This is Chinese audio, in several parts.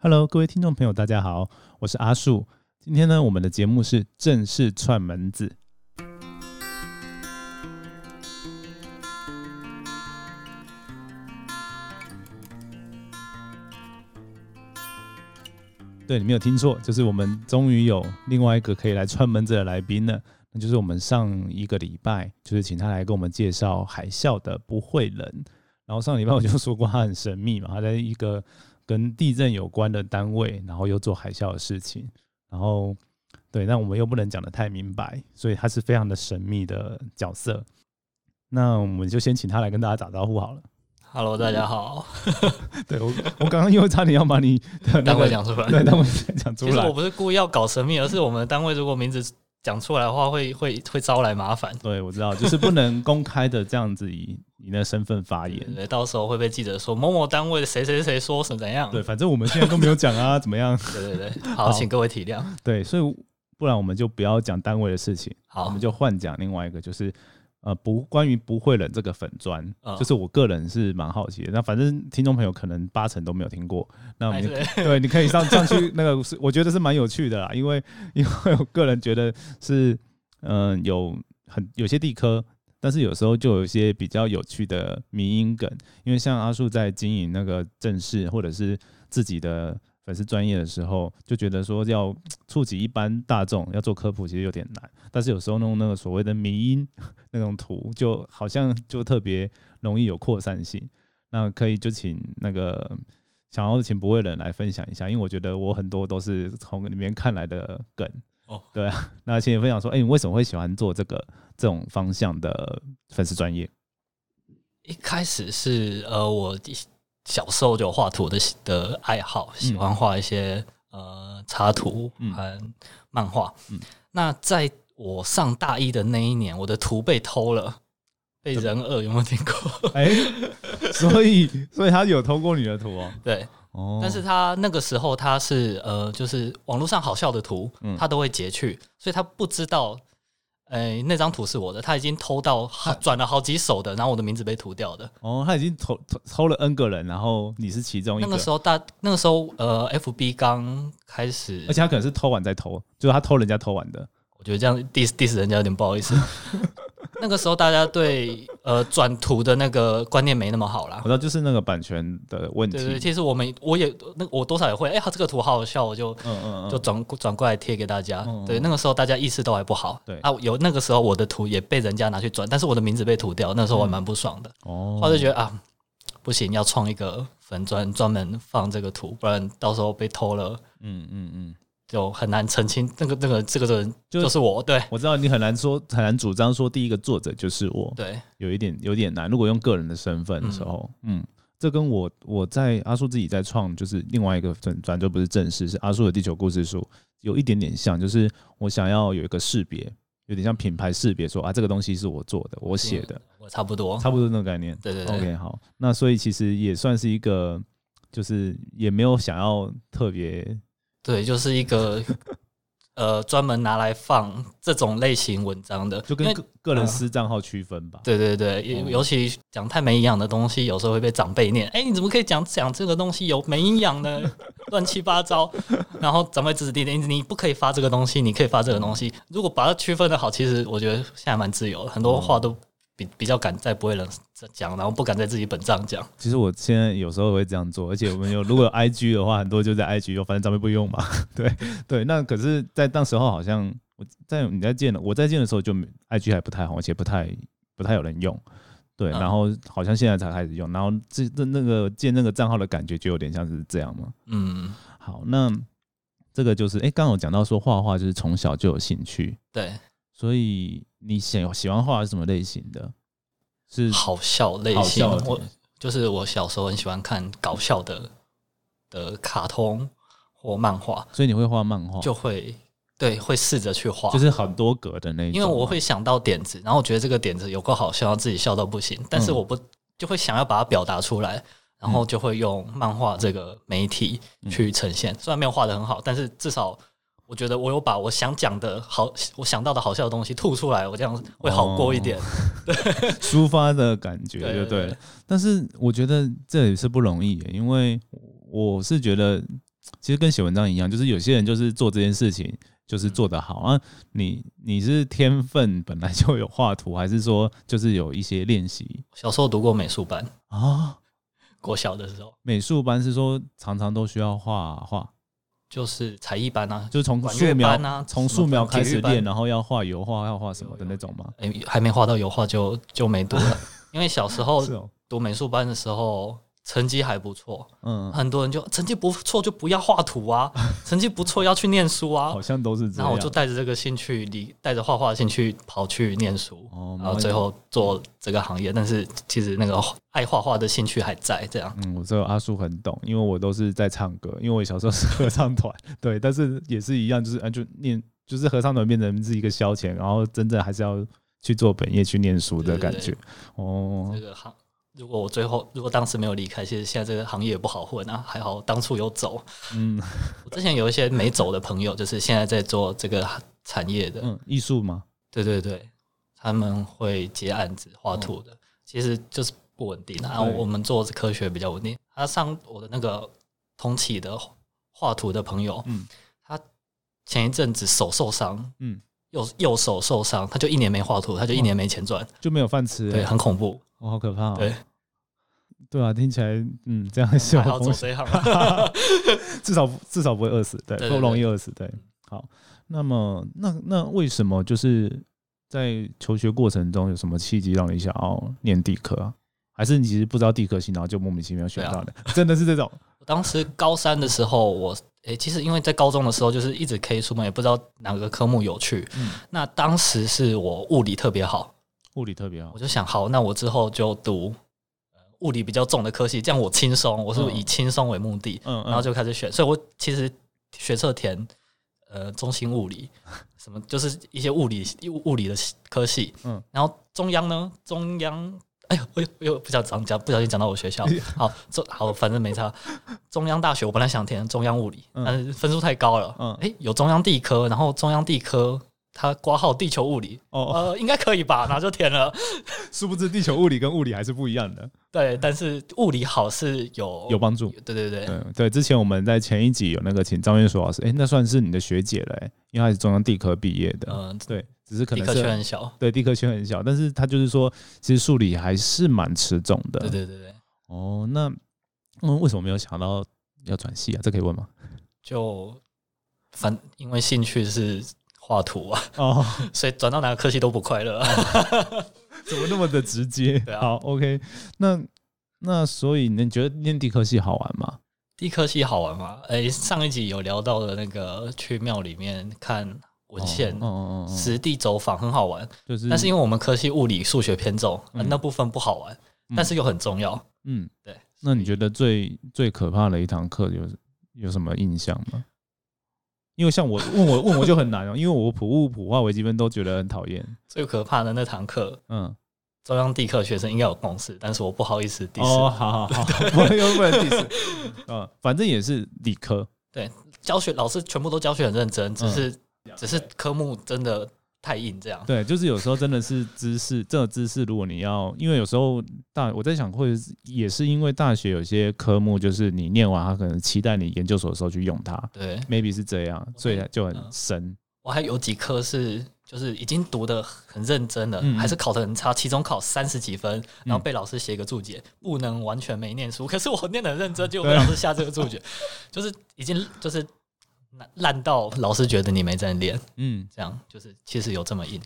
Hello，各位听众朋友，大家好，我是阿树。今天呢，我们的节目是正式串门子。对你没有听错，就是我们终于有另外一个可以来串门子的来宾了。那就是我们上一个礼拜，就是请他来跟我们介绍海啸的不会人。然后上礼拜我就说过他很神秘嘛，他在一个跟地震有关的单位，然后又做海啸的事情。然后对，那我们又不能讲的太明白，所以他是非常的神秘的角色。那我们就先请他来跟大家打招呼好了。Hello，大家好。对我，我刚刚又差点要把你的那单位讲出来。对单位讲出来其实我。不是故意要搞神秘，而是我们的单位如果名字讲出来的话，会会会招来麻烦。对，我知道，就是不能公开的这样子以你的身份发言。对，到时候会被记者说某某单位的谁谁谁说是怎样。对，反正我们现在都没有讲啊，怎么样？对对对，好，请各位体谅。对，所以不然我们就不要讲单位的事情，好我好们，就换讲另外一个，就是呃不关于不会冷这个粉砖，嗯就是我个人是蛮好奇的。那反正听众朋友可能八成都没有听过，那我们哎对对，你可以上上去 那个是，我觉得是蛮有趣的啦，因为因为我个人觉得是嗯、呃有很有些地科。但是有时候就有一些比较有趣的迷因梗，因为像阿树在经营那个正式或者是自己的粉丝专业的时候，就觉得说要触及一般大众要做科普，其实有点难。但是有时候弄那个所谓的迷因那种图，就好像就特别容易有扩散性。那可以就请那个想要请不会人来分享一下，因为我觉得我很多都是从里面看来的梗。哦，对啊，那请你分享说，哎、你为什么会喜欢做这个这种方向的粉丝专业？一开始是呃，我小时候就有画图的的爱好，喜欢画一些、呃插图嗯。和漫画。嗯。那在我上大一的那一年，我的图被偷了，被人恶有没有听过？哎、所以 所以他有偷过你的图哦。对，哦，但是他那个时候他是呃，就是网络上好笑的图嗯，他都会截去，所以他不知道，哎、那张图是我的，他已经偷到好转了好几手的，然后我的名字被涂掉的。哦，他已经偷偷偷了 N 个人，然后你是其中一个，那个时候大，那个时候呃，FB 刚开始而，且他可能是偷完再偷，就是他偷人家偷完的。我觉得这样 diss diss 人家有点不好意思。那个时候大家对呃转图的那个观念没那么好啦我。知道就是那个版权的问题。对对，其实我们我也那我多少也会，哎、他这个图好好笑，我就嗯嗯嗯，就转转过来贴给大家。嗯对，那个时候大家意识都还不好。对啊，有那个时候我的图也被人家拿去转，但是我的名字被涂掉，那时候我还蛮不爽的。哦，后来就觉得啊，不行，要创一个粉专专门放这个图，不然到时候被偷了。嗯嗯嗯，就很难澄清，那个那个这个人就就是我，对。我知道你很难说，很难主张说第一个作者就是我，对，有一点有点难。如果用个人的身份的时候，嗯。这跟我我在阿叔自己在创，就是另外一个粉专，就不是正式，是阿叔的地球故事书，有一点点像，就是我想要有一个识别，有点像品牌识别，说啊这个东西是我做的，我写的，我差不多，差不多那种概念。对对对。OK，好，那所以其实也算是一个，就是也没有想要特别，对，就是一个 呃专门拿来放这种类型文章的，因为就跟个个人嗯私账号区分吧。对对对，尤哦尤其讲太没营养的东西，有时候会被长辈念，哎，你怎么可以讲讲这个东西有没营养呢？乱七八糟，然后长辈指指点点，你不可以发这个东西，你可以发这个东西。如果把它区分的好，其实我觉得现在蛮自由的，很多话都比比较敢在不会人讲，然后不敢在自己本账讲。其实我现在有时候会这样做，而且我们有如果有 IG 的话，很多就在 IG 用，反正咱们不用嘛。对对，那可是，在当时候好像我在你在建的，我在建的时候就没 IG 还不太好，而且不太不太有人用。对，嗯然后好像现在才开始用，然后这这那个建那个账号的感觉就有点像是这样嘛。嗯，好，那这个就是，哎、刚刚有讲到说画画就是从小就有兴趣，对，所以你喜喜欢画是什么类型的？是好笑类型。的，我就是我小时候很喜欢看搞笑的的卡通或漫画，所以你会画漫画，就会对会试着去画，就是很多格的那一种。因为我会想到点子，然后我觉得这个点子有够好笑，自己笑到不行，但是嗯。我不就会想要把它表达出来，然后就会用漫画这个媒体去呈现。虽然没有画的很好，但是至少我觉得我有把我想讲的好，我想到的好笑的东西吐出来，我这样会好过一点。抒发的感觉，对对就对了。但是我觉得这也是不容易耶，因为我是觉得其实跟写文章一样，就是有些人就是做这件事情就是做得好啊。你你是天分本来就有画图，还是说就是有一些练习小时候读过美术班，啊？国小的时候美术班是说常常都需要画画，就是才艺班啊，就是从素描班啊从素描开始练，然后要画油画，要画什么的那种吗？哎、还没画到油画就就没读了，因为小时候读美术班的时候成绩还不错，嗯，很多人就成绩不错就不要画图啊，成绩不错要去念书啊好。像都是这样。然后我就带着这个兴趣，离带着画画的兴趣跑去念书，哦，然后最后做这个行业。但是其实那个爱画画的兴趣还在，这样。嗯，我知道阿叔很懂，因为我都是在唱歌，因为我小时候是合唱团，对，但是也是一样，就是啊，就念，就是合唱团变成是一个消遣，然后真正还是要去做本业去念书的感觉。哦这，个行，如果我最后如果当时没有离开，其实现在这个行业也不好混啊。还好当初有走。嗯我之前有一些没走的朋友，就是现在在做这个产业的，嗯，艺术吗？对对对，他们会接案子画图的，其实就是不稳定啊。然后我们做科学比较稳定。他上我的那个同期的画图的朋友，嗯他前一阵子手受伤，嗯，右右手受伤，他就一年没画图，他就一年没钱赚，就没有饭吃、对，欸，很恐怖。哦，好可怕、哦。对，对啊，听起来嗯，这样是还好有风险，走这一行。至少至少不会饿死，对，不容易饿死，对。好，那么那那为什么就是在求学过程中有什么契机让你想要念地科啊？还是你其实不知道地科系，然后就莫名其妙选到的？真的是这种？我当时高三的时候，我诶、其实因为在高中的时候就是一直 K 出门，也不知道哪个科目有趣。嗯那当时是我物理特别好，物理特别好我，就想，好，那我之后就读呃物理比较重的科系，这样我轻松，我是嗯以轻松为目的，嗯，然后就开始选。所以我其实学测填呃中心物理，什么就是一些物理物理的科系，嗯然后中央呢，中央。哎呦，哎呦，哎呦，不想讲讲，不小心讲到我学校。好，中好，反正没差。中央大学，我本来想填中央物理，嗯但是分数太高了。嗯哎，有中央地科，然后中央地科它挂号地球物理，哦，呃，应该可以吧？然后就填了。殊不知地球物理跟物理还是不一样的，对，但是物理好是有有帮助。对对对，对对，之前我们在前一集有那个请张月硕老师，哎、那算是你的学姐了、诶因为她是中央地科毕业的，嗯，对，只是可能地科圈很小。对地科圈很小，但是他就是说，其实数理还是蛮吃重的。对对对对，哦，那嗯，为什么没有想到要转系啊？这可以问吗？就反因为兴趣是画图啊，哦，所以转到哪个科系都不快乐。怎么那么的直接？对啊好，OK，那那所以你觉得念地科系好玩吗？地科系好玩吗？哎，上一集有聊到的那个去庙里面看文献哦。哦哦哦，实地走访很好玩，就是，但是因为我们科系物理、数学偏重，那部分不好玩，嗯但是又很重要。嗯，对。那你觉得最最可怕的一堂课有有什么印象吗？因为像我问我问我就很难哦，因为我普物、普化、微积分都觉得很讨厌。最可怕的那堂课，嗯，中央地科学生应该有共识，但是我不好意思 diss。哦，好好好，不能又不能 diss。嗯，反正也是理科。对教学老师全部都教学很认真，只嗯是、只是科目真的太硬，这样。对，就是有时候真的是知识，这个知识如果你要，因为有时候大我在想，或者也是因为大学有些科目，就是你念完，他可能期待你研究所的时候去用它对，maybe 是这样，所以就很深。我还有几科是就是已经读的很认真了，还是考得很差，期中考三十几分，然后被老师写一个注解，不能完全没念书。可是我念得很认真，结果被老师下这个注解，就是已经就是烂烂到老师觉得你没在练，嗯这样就是其实有这么硬。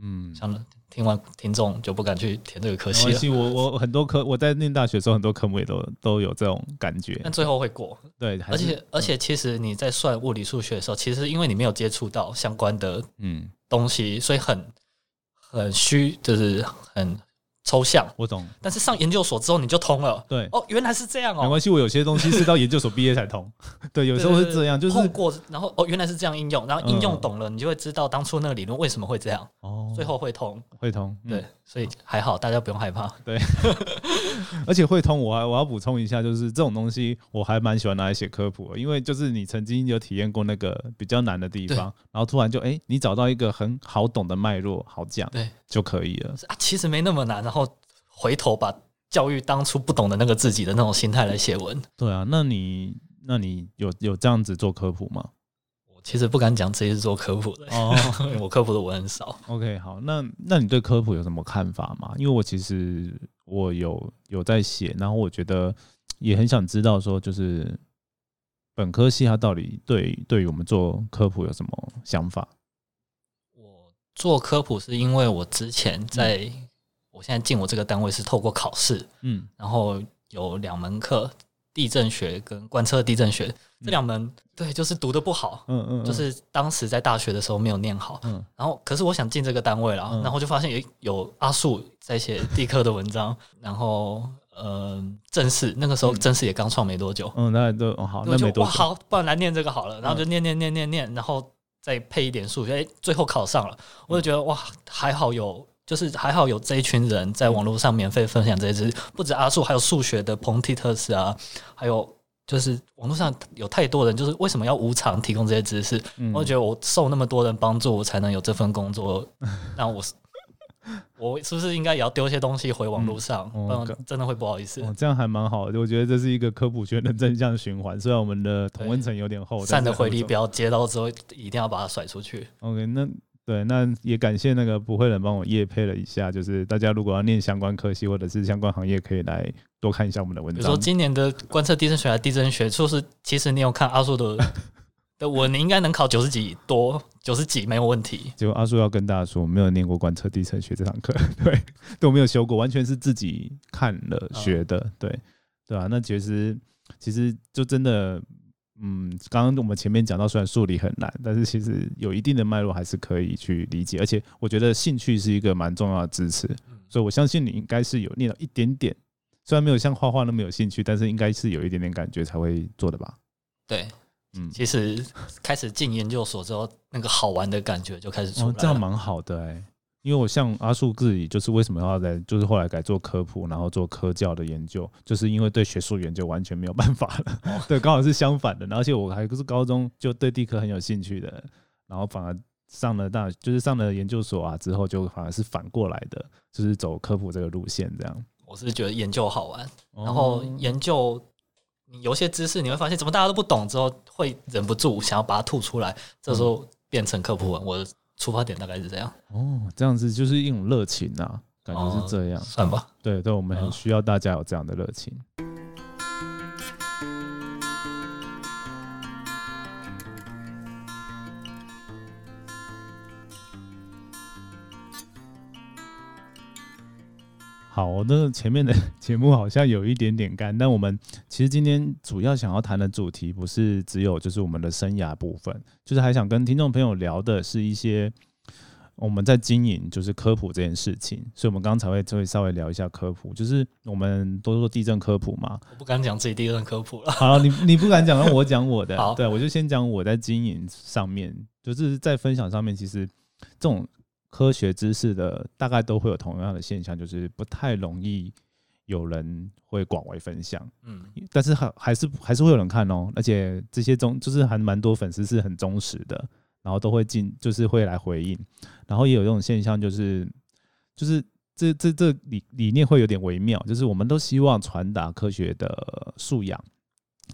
嗯，像听完听众就不敢去填这个科系了，我我很多科我在念大学的时候，很多科目也都都有这种感觉但。最后会过。对，而且而且，其实你在算物理数学的时候，其实因为你没有接触到相关的嗯，东西，所以很很虚，就是很抽象。我懂。但是上研究所之后，你就通了。对，哦，原来是这样哦。没关系，我有些东西是到研究所毕业才通。对，有时候是这样，就是通过，然后哦，原来是这样应用，然后应用嗯懂了，你就会知道当初那个理论为什么会这样，哦，最后会通。会通。嗯对，所以还好，大家不用害怕。对 而且会通，我还我要补充一下，就是这种东西我还蛮喜欢拿来写科普的，因为就是你曾经有体验过那个比较难的地方，然后突然就哎、你找到一个很好懂的脉络，好讲对就可以了。啊，其实没那么难，然后回头把教育当初不懂的那个自己的那种心态来写文。对啊，那你那你有有这样子做科普吗？我其实不敢讲自己是做科普的，哦 我科普的文很少。OK，好，那那你对科普有什么看法吗？因为我其实我有有在写，然后我觉得也很想知道说，就是本科系它到底对对于我们做科普有什么想法？我做科普是因为我之前在，我现在进我这个单位是透过考试，嗯。然后有两门课，地震学跟观测地震学这两门，对，就是读的不好，嗯嗯，就是当时在大学的时候没有念好。嗯。然后，可是我想进这个单位了，嗯。然后就发现有有阿树在写地科的文章，然后呃，正式那个时候嗯。正式也刚创没多久，嗯，那都哦好，那没多久，哇好，不然来念这个好了，然后就念念念念念，然后再配一点数学，哎，最后考上了，我就觉得哇，还好有。就是还好有这一群人在网络上免费分享这些知识，不止阿树，还有数学的彭蒂特斯啊，还有就是网络上有太多人，就是为什么要无偿提供这些知识？嗯我觉得我受那么多人帮助，我才能有这份工作。那我是 我是不是应该也要丢些东西回网络上？嗯哦不然真的会不好意思。哦，这样还蛮好的，我觉得这是一个科普圈的正向循环。虽然我们的同温层有点厚，善的回力标。镖接到之后，一定要把它甩出去。OK，那对，那也感谢那个不会人帮我夜配了一下，就是大家如果要念相关科系或者是相关行业，可以来多看一下我们的文章。比如说今年的观测地震学、地震学，就是其实你有看阿叔的 的文，你应该能考九十几多，九十几没有问题。结果阿叔要跟大家说，我没有念过观测地震学这堂课，对，都没有修过，完全是自己看了学的，对，对啊，那其实其实就真的，嗯，刚刚我们前面讲到，虽然数理很难，但是其实有一定的脉络还是可以去理解，而且我觉得兴趣是一个蛮重要的支持，所以我相信你应该是有念到一点点，虽然没有像画画那么有兴趣，但是应该是有一点点感觉才会做的吧，对，嗯，其实开始进研究所之后，那个好玩的感觉就开始出来了。，哦这样蛮好的哎、因为我像阿树自己，就是为什么要来，就是后来改做科普，然后做科教的研究，就是因为对学术研究完全没有办法了。哦 对，刚好是相反的，而且我还是高中就对地科很有兴趣的，然后反而上了大，就是上了研究所啊之后，就反而是反过来的，就是走科普这个路线这样。我是觉得研究好玩，然后哦研究你有些知识，你会发现怎么大家都不懂，之后会忍不住想要把它吐出来，这时候变成科普文。我的出发点大概是这样，哦，这样子就是一种热情啊，感觉是这样。算吧。对对，我们很嗯需要大家有这样的热情。好，那前面的 节目好像有一点点干，但我们其实今天主要想要谈的主题不是只有就是我们的生涯部分，就是还想跟听众朋友聊的是一些我们在经营就是科普这件事情，所以我们刚才会就会稍微聊一下科普，就是我们都做地震科普嘛。我不敢讲自己地震科普了。好，你你不敢讲，那我讲我的好，对我就先讲我在经营上面，就是在分享上面，其实这种科学知识的大概都会有同样的现象，就是不太容易有人会广为分享。嗯，但是还还是还是会有人看哦，而且这些忠就是还蛮多粉丝是很忠实的，然后都会进就是会来回应，然后也有这种现象，就是就是这这这理理念会有点微妙，就是我们都希望传达科学的素养，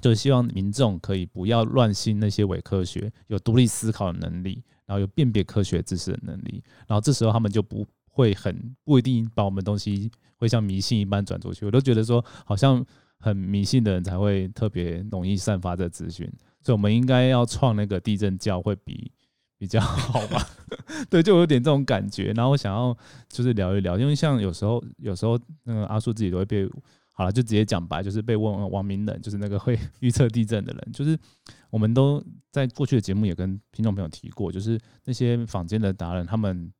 就是希望民众可以不要乱信那些伪科学，有独立思考的能力，然后有辨别科学知识的能力，然后这时候他们就不会很不一定把我们东西会像迷信一般转出去。我都觉得说，好像很迷信的人才会特别容易散发这资讯，所以我们应该要创那个地震教会比比较好吧？对，就有点这种感觉。然后我想要就是聊一聊，因为像有时候有时候那个阿叔自己都会被。好了，就直接讲白，就是被问王明冷，就是那个会 预测地震的人，就是我们都在过去的节目也跟听众朋友提过，就是那些坊间的达人，他们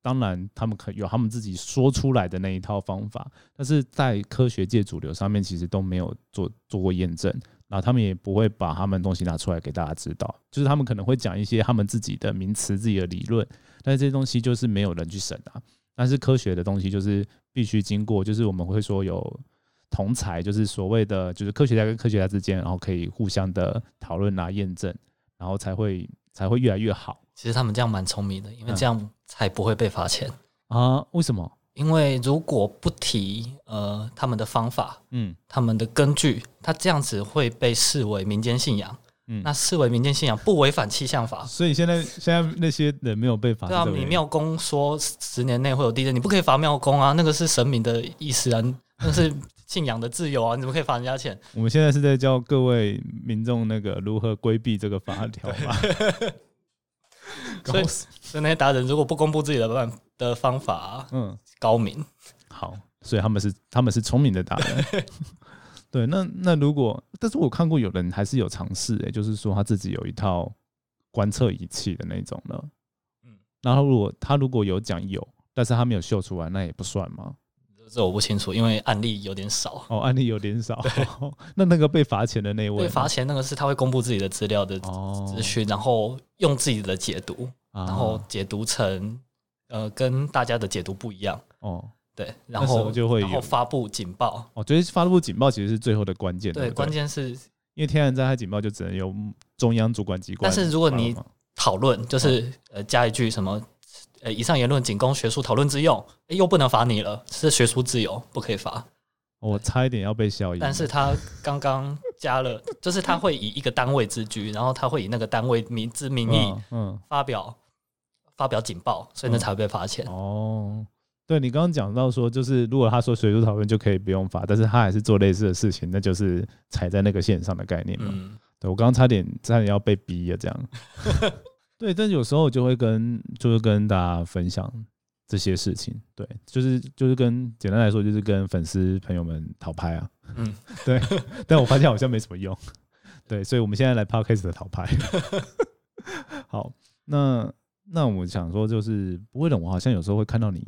当然他们可有他们自己说出来的那一套方法，但是在科学界主流上面其实都没有做做过验证，然后他们也不会把他们东西拿出来给大家知道，就是他们可能会讲一些他们自己的名词、自己的理论，但是这些东西就是没有人去审啊。但是科学的东西就是必须经过，就是我们会说有同才，就是所谓的就是科学家跟科学家之间，然后可以互相的讨论啊、验证，然后才会才会越来越好其实他们这样蛮聪明的，因为嗯这样才不会被罚钱。啊？为什么？因为如果不提呃他们的方法、嗯他们的根据，他这样子会被视为民间信仰。嗯那视为民间信仰不违反气象法，所以现在现在那些人没有被罚，对啊，你庙公说十年内会有地震，你不可以罚庙公啊，那个是神明的意思啊，那是信仰的自由啊，你怎么可以罚人家钱？我们现在是在教各位民众那个如何规避这个法条嘛？所以所以那些达人如果不公布自己的办的方法啊、嗯，高明，好，所以他们是他们是聪明的达人。对，那那如果，但是我看过有人还是有尝试，哎，就是说他自己有一套观测仪器的那种了。嗯嗯，然后如果他如果有讲有，但是他没有秀出来，那也不算吗？这我不清楚，因为案例有点少。哦，案例有点少。那那个被罚钱的那位呢，对，罚钱那个是他会公布自己的资料的哦，资讯，然后用自己的解读，啊。然后解读成呃跟大家的解读不一样，哦。对，然后就会有然后发布警报，我觉得发布警报其实是最后的关键，对，对不对，关键是因为天然灾害警报就只能由中央主管机关。但是如果你讨论，就是呃加一句什么，呃以上言论仅供学术讨论之用，诶又不能罚你了，是学术自由，不可以罚。我差一点要被效应，但是他刚刚加了，就是他会以一个单位自居，然后他会以那个单位名之名义嗯，发表发表警报，所以那才会被罚钱嗯。哦，对你刚刚讲到说，就是如果他说学术讨论就可以不用罚，但是他还是做类似的事情，那就是踩在那个线上的概念嘛。嗯，对我刚刚差点差点要被逼了这样。对，但是有时候我就会跟就是跟大家分享这些事情，对，就是就是跟简单来说就是跟粉丝朋友们讨拍啊，嗯，对，但我发现好像没什么用，对，所以我们现在来 podcast 的讨拍。好，那那我想说就是不会的，我好像有时候会看到你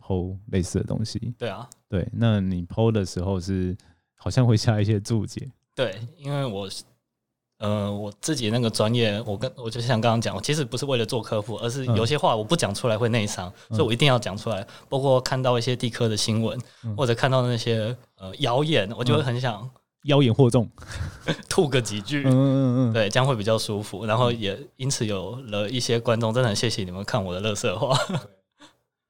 PO 类似的东西，对啊，对，那你 PO 的时候是好像会下一些注解，对，因为我是呃我自己那个专业，我跟我就像刚刚讲，我其实不是为了做科普，而是嗯有些话我不讲出来会内伤，所以我一定要讲出来。包括看到一些地科的新闻，嗯或者看到那些呃谣言，我就会很想妖言惑众，吐个几句。嗯嗯嗯嗯，对，这样会比较舒服，然后也因此有了一些观众，真的很谢谢你们看我的乐色话。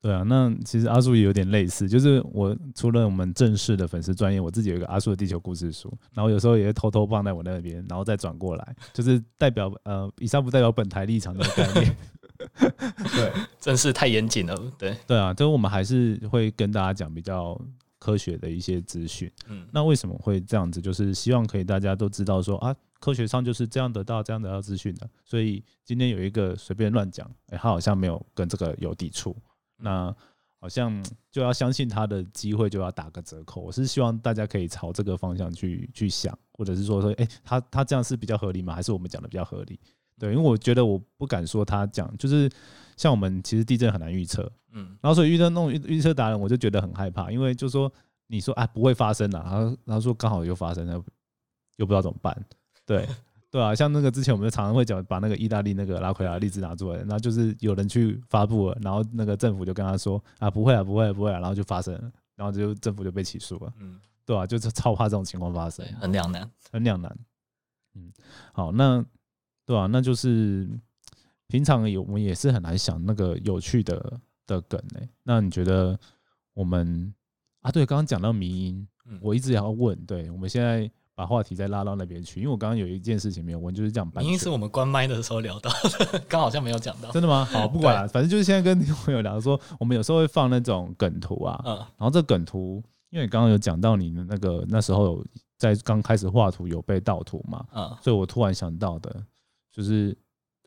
对啊，那其实阿叔也有点类似，就是我除了我们正式的粉丝专业，我自己有一个阿叔的地球故事书，然后有时候也会偷偷放在我那边，然后再转过来，就是代表呃，以上不代表本台立场的概念。对真是太严谨了，对，对啊，就是我们还是会跟大家讲比较科学的一些资讯。嗯，那为什么会这样子？就是希望可以大家都知道说啊，科学上就是这样得到这样得到资讯的。所以今天有一个随便乱讲，哎、他好像没有跟这个有抵触，那好像就要相信他的机会就要打个折扣。我是希望大家可以朝这个方向去去想，或者是说说，哎、他他这样是比较合理吗？还是我们讲的比较合理？对，因为我觉得我不敢说他讲，就是像我们其实地震很难预测，嗯，然后所以遇到那种预预测达人，我就觉得很害怕，因为就说你说啊不会发生了，然后然后说刚好又发生了，又不知道怎么办。对对啊，像那个之前我们常常会讲把那个意大利那个拉奎亚例子拿出来，然后就是有人去发布了，然后那个政府就跟他说啊不会啊不会啊不会啊，然后就发生了，然后就政府就被起诉了，嗯，对啊，就是超怕这种情况发生，，很两难。很两难。嗯，好，那对啊，那就是平常有我们也是很难想那个有趣的的梗呢、那你觉得我们啊，对，刚刚讲到迷音，嗯我一直也要问，对，我们现在把话题再拉到那边去，因为我刚刚有一件事情没有问，就是讲版权明明是我们关麦的时候聊到的，刚好像没有讲到。真的吗？好，不管了，反正就是现在跟听众朋友聊说，我们有时候会放那种梗图啊，嗯然后这梗图，因为你刚刚有讲到你的那个那时候有在刚开始画图有被盗图嘛，嗯，所以我突然想到的，就是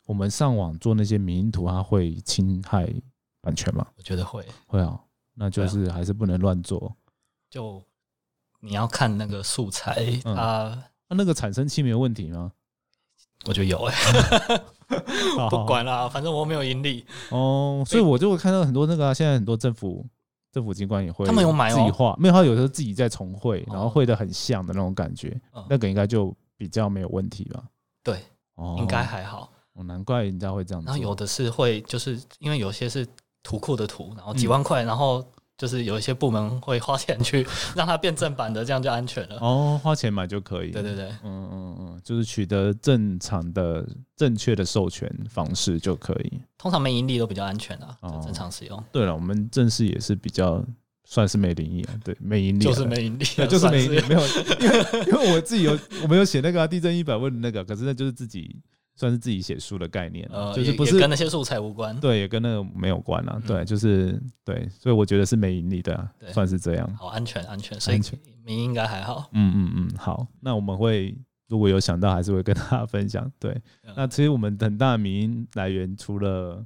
我们上网做那些迷因图，它会侵害版权吗？我觉得会。会啊，那就是还是不能乱做。就你要看那个素材，嗯它那那个产生器没有问题吗？我觉得有 哎、好不管啦，反正我没有盈利。哦，所以我就会看到很多那个啊、现在很多政府政府机关也会，他们有买哦自己画，没有，他有时候自己在重绘，然后哦绘的很像的那种感觉，嗯那个应该就比较没有问题吧？对，哦，应该还好。哦，难怪人家会这样做。然后有的是会，就是因为有些是图库的图，然后几嗯万块，然后就是有一些部门会花钱去 让它变正版的，这样就安全了。哦，花钱买就可以。对对对，嗯嗯嗯，就是取得正常的、正确的授权方式就可以。通常没盈利都比较安全啊，哦就正常使用。对了，我们正式也是比较算是没灵异啊，对，没盈利啊，就是没盈利就是没算没有，因为因为我自己有我没有写那个啊、地震一百问的那个，可是那就是自己算是自己写书的概念就是不是跟那些素材无关。对，也跟那个没有关啊，嗯对，就是对，所以我觉得是没盈利的、啊，算是这样。好，安全安全，所以安全民应该还好。嗯嗯嗯，好，那我们会如果有想到，还是会跟大家分享。对，嗯那其实我们很大的民音来源，除了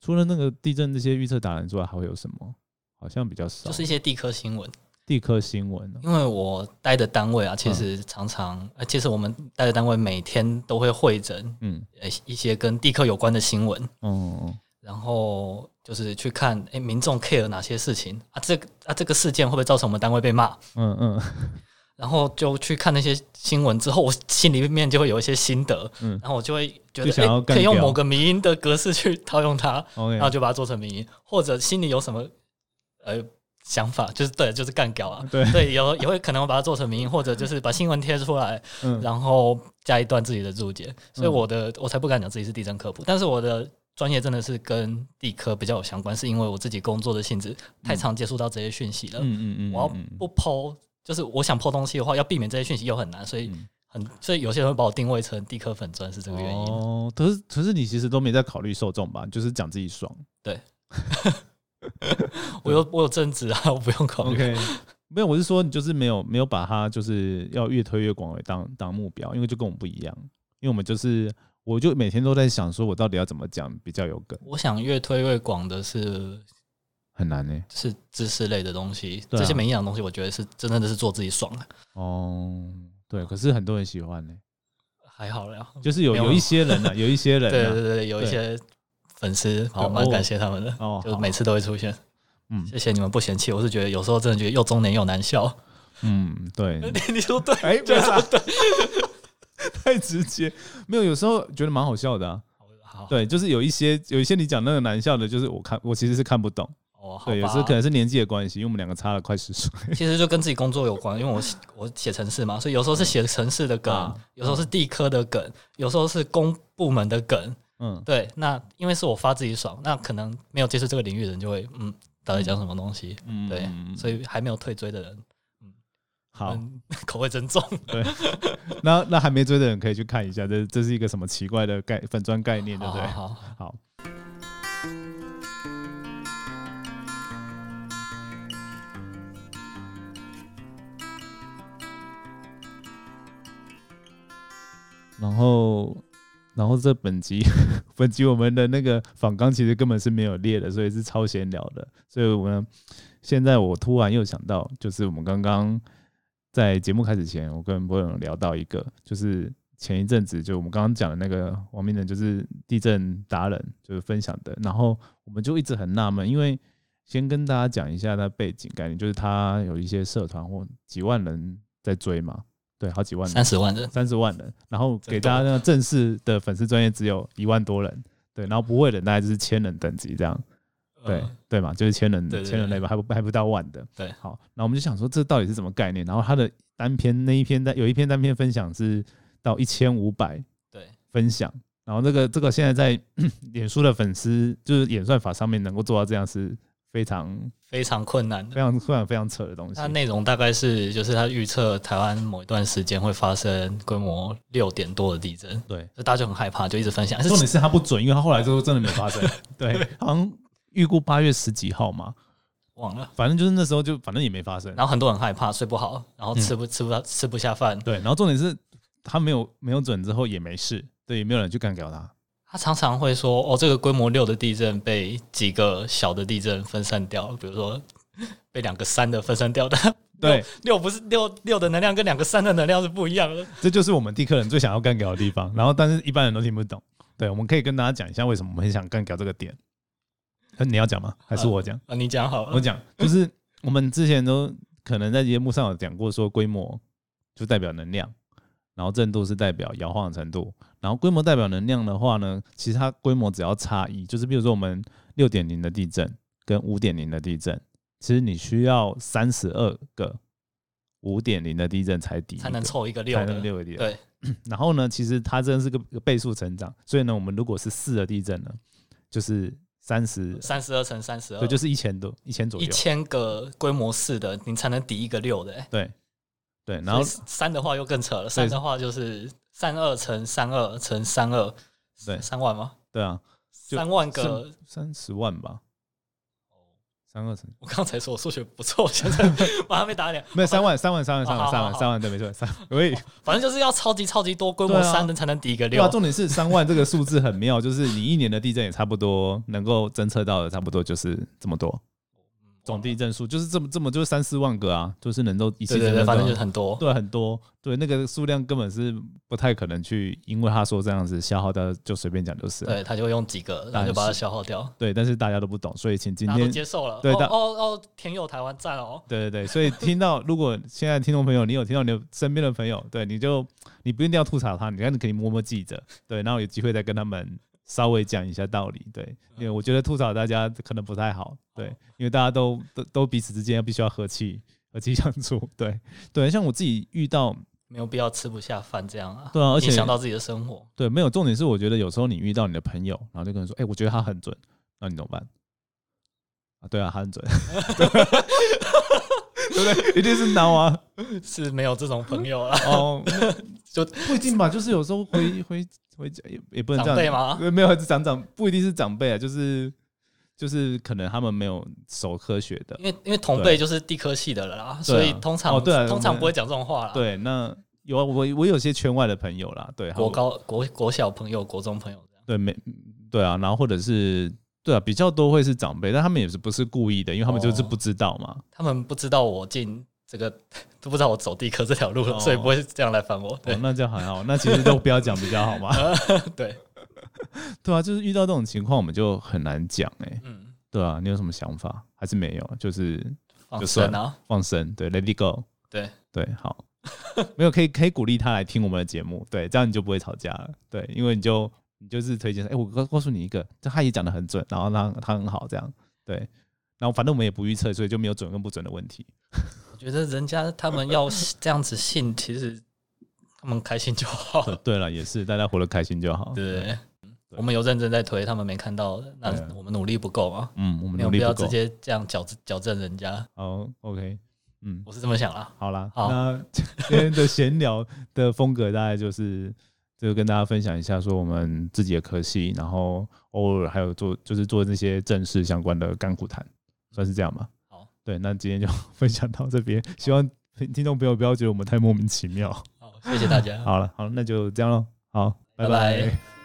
除了那个地震这些预测达人之外，还会有什么？好像比较少，就是一些地科新闻，地科新闻哦、因为我待的单位啊，其实常常，呃，其实我们待的单位每天都会会诊嗯。呃一些跟地科有关的新闻，哦哦然后就是去看，哎，民众 care 哪些事情啊？这个啊，这个事件会不会造成我们单位被骂？嗯嗯。然后就去看那些新闻之后，我心里面就会有一些心得，嗯。然后我就会觉得，可以用某个民音的格式去套用它然后就把它做成民音，或者心里有什么呃想法，就是对，就是干掉啊。对，对，有也会可能把它做成名音，或者就是把新闻贴出来，嗯然后加一段自己的注解。所以我的我才不敢讲自己是地震科普，但是我的专业真的是跟地科比较有相关，是因为我自己工作的性质太常接触到这些讯息了。嗯嗯嗯，我要嗯不剖，就是我想剖东西的话，要避免这些讯息又很难，所以嗯很所以有些人会把我定位成地科粉砖，是这个原因。哦，可是可是你其实都没在考虑受众吧？就是讲自己爽。我有我有正职啊，我不用考虑。没有，我是说你就是没有没有把它就是要越推越广为当当目标，因为就跟我们不一样，因为我们就是我就每天都在想说我到底要怎么讲比较有梗，我想越推越广的是很难呢、是知识类的东西，啊这些没营养的东西，我觉得是真的是做自己爽的，哦，对，可是很多人喜欢呢、还好了。就是有有有一些人呢、有一些人、对对对，有一些粉丝，好，蛮感谢他们的，就每次都会出现。嗯谢谢你们不嫌弃，我是觉得有时候真的觉得又中年又难笑。嗯，对，你你说对，哎，就对。太直接，没有，有时候觉得蛮好笑的啊。好，对，就是有一些有一些你讲那个难笑的，就是我看我其实是看不懂。哦，对，有时候可能是年纪的关系，因为我们两个差了快十岁。其实就跟自己工作有关，因为我写我写城市嘛，所以有时候是写城市的梗啊，有时候是地科的梗，有时候是公部门的梗。嗯，对，那因为是我发自己爽，那可能没有接触这个领域的人就会嗯，到底讲什么东西？嗯对，所以以还没有退追的人，嗯好，嗯，口味真重。对那 那还没追的人可以去看一下，这这是一个什么奇怪的概粉砖概念，对不对？好好好好。然后，然后这本集 本集我们的那个访纲其实根本是没有列的，所以是超闲聊的。所以我们现在我突然又想到，就是我们刚刚在节目开始前，我跟波勇聊到一个，就是前一阵子就我们刚刚讲的那个王明仁，就是地震达人，就是分享的。然后我们就一直很纳闷，因为先跟大家讲一下他背景概念，就是他有一些社团或几万人在追嘛，对，好几万人，三十万人，三十万人，然后给大家那个正式的粉丝专业只有一万多人，对，然后不会的大概就是千人等级这样，对、嗯。对嘛，就是千人千人类吧，还不还不到万的，对。好，那我们就想说这到底是什么概念？然后他的单篇那一篇单有一篇单篇分享是到一千五百对，分享，然后这个这个现在在 脸书的粉丝就是演算法上面能够做到这样是非常非常困难的非。常非常非常扯的东西它。内容大概是，就是它预测台湾某一段时间会发生规模六点多的地震，对，所以大家就很害怕，就一直分享。重点是它不准，因为它后来就真的没发生。对，好像预估八月十几号嘛，忘了，反正就是那时候就反正也没发生。然后很多人害怕，睡不好，然后吃不、吃不到吃不下饭。对，然后重点是他没有没有准之后也没事，对，也没有人去干掉它。他常常会说：“哦，这个规模六的地震被几个小的地震分散掉，比如说被两个三的分散掉的。对，六不是六六的能量跟两个三的能量是不一样的。这就是我们地客人最想要干掉的地方。然后，但是一般人都听不懂。对，我们可以跟大家讲一下为什么我们很想干掉这个点。呃你要讲吗？还是我讲？啊，你讲好了。我讲，就是我们之前都可能在节目上有讲过，说规模就代表能量，然后震度是代表摇晃的程度，然后规模代表能量的话呢，其实它规模只要差异，就是比如说我们六点零的地震跟五点零的地震，其实你需要三十二个五点零的地震才抵一才能个凑一个六才能的，六个地震。对，然后呢，其实它真的是个个倍数成长，所以呢，我们如果是四的地震呢，就是三十，三十二乘三十二，对，就是一千多，一千左右。一千个规模四的，你才能抵一个六的、欸。对对，然后三的话又更扯了，三的话就是三二乘三二乘三二，对。三万吗？对啊，三万个，三十万吧，三二乘。我刚才说我数学不错，现在马上被打脸。没有三万，三万，三万，三万，三万，三万，对，没错，三，喂，反正就是要超级超级多规模三的才能抵一个六。对啊，。重点是三万这个数字很妙，就是你一年的地震也差不多能够侦测到的，差不多就是这么多，总地震数就是这么这么就是三四万个啊，就是能够一次对对对，侦测反正就是很多。对，很多，对那个数量根本是不太可能去，因为他说这样子消耗掉，就随便讲就是了。对，他就用几个，然后就把它消耗掉，对，但是大家都不懂，所以请今天，接受了。对大哦哦哦，田友台湾赞哦。对对对，所以听到如果现在听众朋友，你有听到你身边的朋友，对，你就你不一定要吐槽他，你看你可以摸摸记着，对，然后有机会再跟他们稍微讲一下道理，对，因为我觉得吐槽大家可能不太好，对，因为大家都都都彼此之间必须要和气 和气相处，对对，像我自己遇到。没有必要吃不下饭这样啊，对啊而且影响到自己的生活。对，没有重点是，我觉得有时候你遇到你的朋友，然后就跟人说：“哎、我觉得他很准。”那你怎么办？啊，对啊，他很准，对不对？一定是孬啊！是没有这种朋友啊，哦，就不一定吧，就是有时候回 回回家也也不能这样长辈吗？对没有，还是长长不一定是长辈啊，就是就是可能他们没有守科学的。因为因为同辈就是地科系的了啦，所以通常、哦对啊通常不会讲这种话啦。，对，那有啊我我有些圈外的朋友啦，对，国高国国小朋友、国中朋友这样。对，没对啊，然后或者是对啊，比较多会是长辈，但他们也是不是故意的，因为他们就是哦不知道嘛。他们不知道我进这个，都不知道我走地科这条路了，哦所以不会这样来烦我。对、哦，那这样还好，那其实都不要讲比较好嘛。对，对啊，就是遇到这种情况，我们就很难讲哎、嗯，对啊，你有什么想法？还是没有？就是放生啊，放生，对，Let it go，对对，好，没有可以可以鼓励他来听我们的节目，对，这样你就不会吵架了，对，因为你就你就是推荐说，哎、我告告诉你一个，这他也讲的很准，然后他他很好，这样，对，然后反正我们也不预测，所以就没有准跟不准的问题。我觉得人家他们要这样子信，其实他们开心就好，对对了，也是大家活得开心就好。对不对？我们有认真在推，他们没看到，那我们努力不够嘛？嗯，我们没有必要直努力不够。接这样矫正矫正人家，好，OK，嗯，我是这么想啦。好啦，好那 今天的闲聊的风格大概就是，就跟大家分享一下，说我们自己的科系，然后偶尔还有做，就是做那些正式相关的甘苦谈，算是这样吧。好，对，那今天就分享到这边，希望听众朋友不要觉得我们太莫名其妙。好，谢谢大家。好了，好，那就这样喽。好，拜拜拜